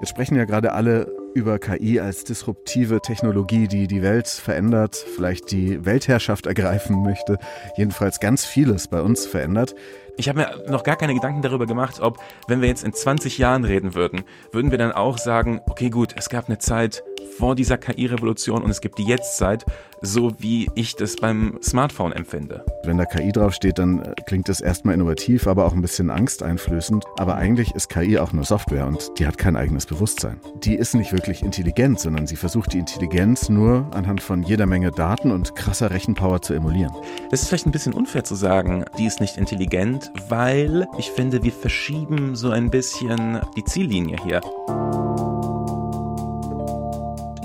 Jetzt sprechen ja gerade alle über KI als disruptive Technologie, die die Welt verändert, vielleicht die Weltherrschaft ergreifen möchte, jedenfalls ganz vieles bei uns verändert. Ich habe mir noch gar keine Gedanken darüber gemacht, ob, wenn wir jetzt in 20 Jahren reden würden, würden wir dann auch sagen, okay gut, es gab eine Zeit, vor dieser KI-Revolution und es gibt die Jetztzeit, so wie ich das beim Smartphone empfinde. Wenn da KI draufsteht, dann äh, klingt das erstmal innovativ, aber auch ein bisschen angsteinflößend. Aber eigentlich ist KI auch nur Software und die hat kein eigenes Bewusstsein. Die ist nicht wirklich intelligent, sondern sie versucht die Intelligenz nur anhand von jeder Menge Daten und krasser Rechenpower zu emulieren. Es ist vielleicht ein bisschen unfair zu sagen, die ist nicht intelligent, weil ich finde, wir verschieben so ein bisschen die Ziellinie hier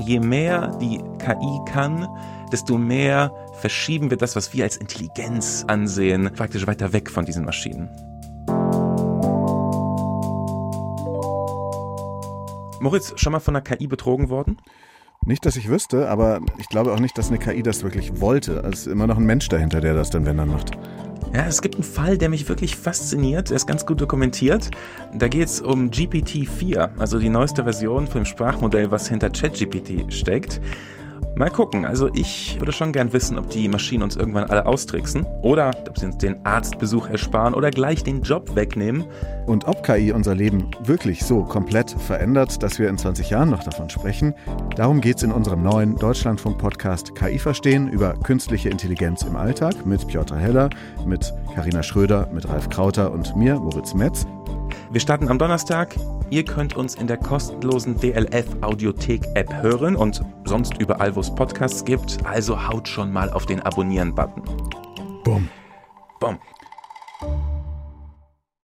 je mehr die KI kann, desto mehr verschieben wir das, was wir als Intelligenz ansehen, praktisch weiter weg von diesen Maschinen. Moritz, schon mal von einer KI betrogen worden? Nicht, dass ich wüsste, aber ich glaube auch nicht, dass eine KI das wirklich wollte. Es ist immer noch ein Mensch dahinter, der das dann, wenn dann macht. Ja, es gibt einen Fall, der mich wirklich fasziniert. Er ist ganz gut dokumentiert. Da geht es um GPT-4, also die neueste Version von dem Sprachmodell, was hinter ChatGPT steckt. Mal gucken. Also ich würde schon gern wissen, ob die Maschinen uns irgendwann alle austricksen oder ob sie uns den Arztbesuch ersparen oder gleich den Job wegnehmen. Und ob KI unser Leben wirklich so komplett verändert, dass wir in 20 Jahren noch davon sprechen, darum geht es in unserem neuen Deutschlandfunk-Podcast KI verstehen über künstliche Intelligenz im Alltag mit Piotr Heller, mit Karina Schröder, mit Ralf Krauter und mir, Moritz Metz. Wir starten am Donnerstag. Ihr könnt uns in der kostenlosen DLF Audiothek App hören und sonst überall, wo es Podcasts gibt. Also haut schon mal auf den Abonnieren-Button. Bumm. Bumm.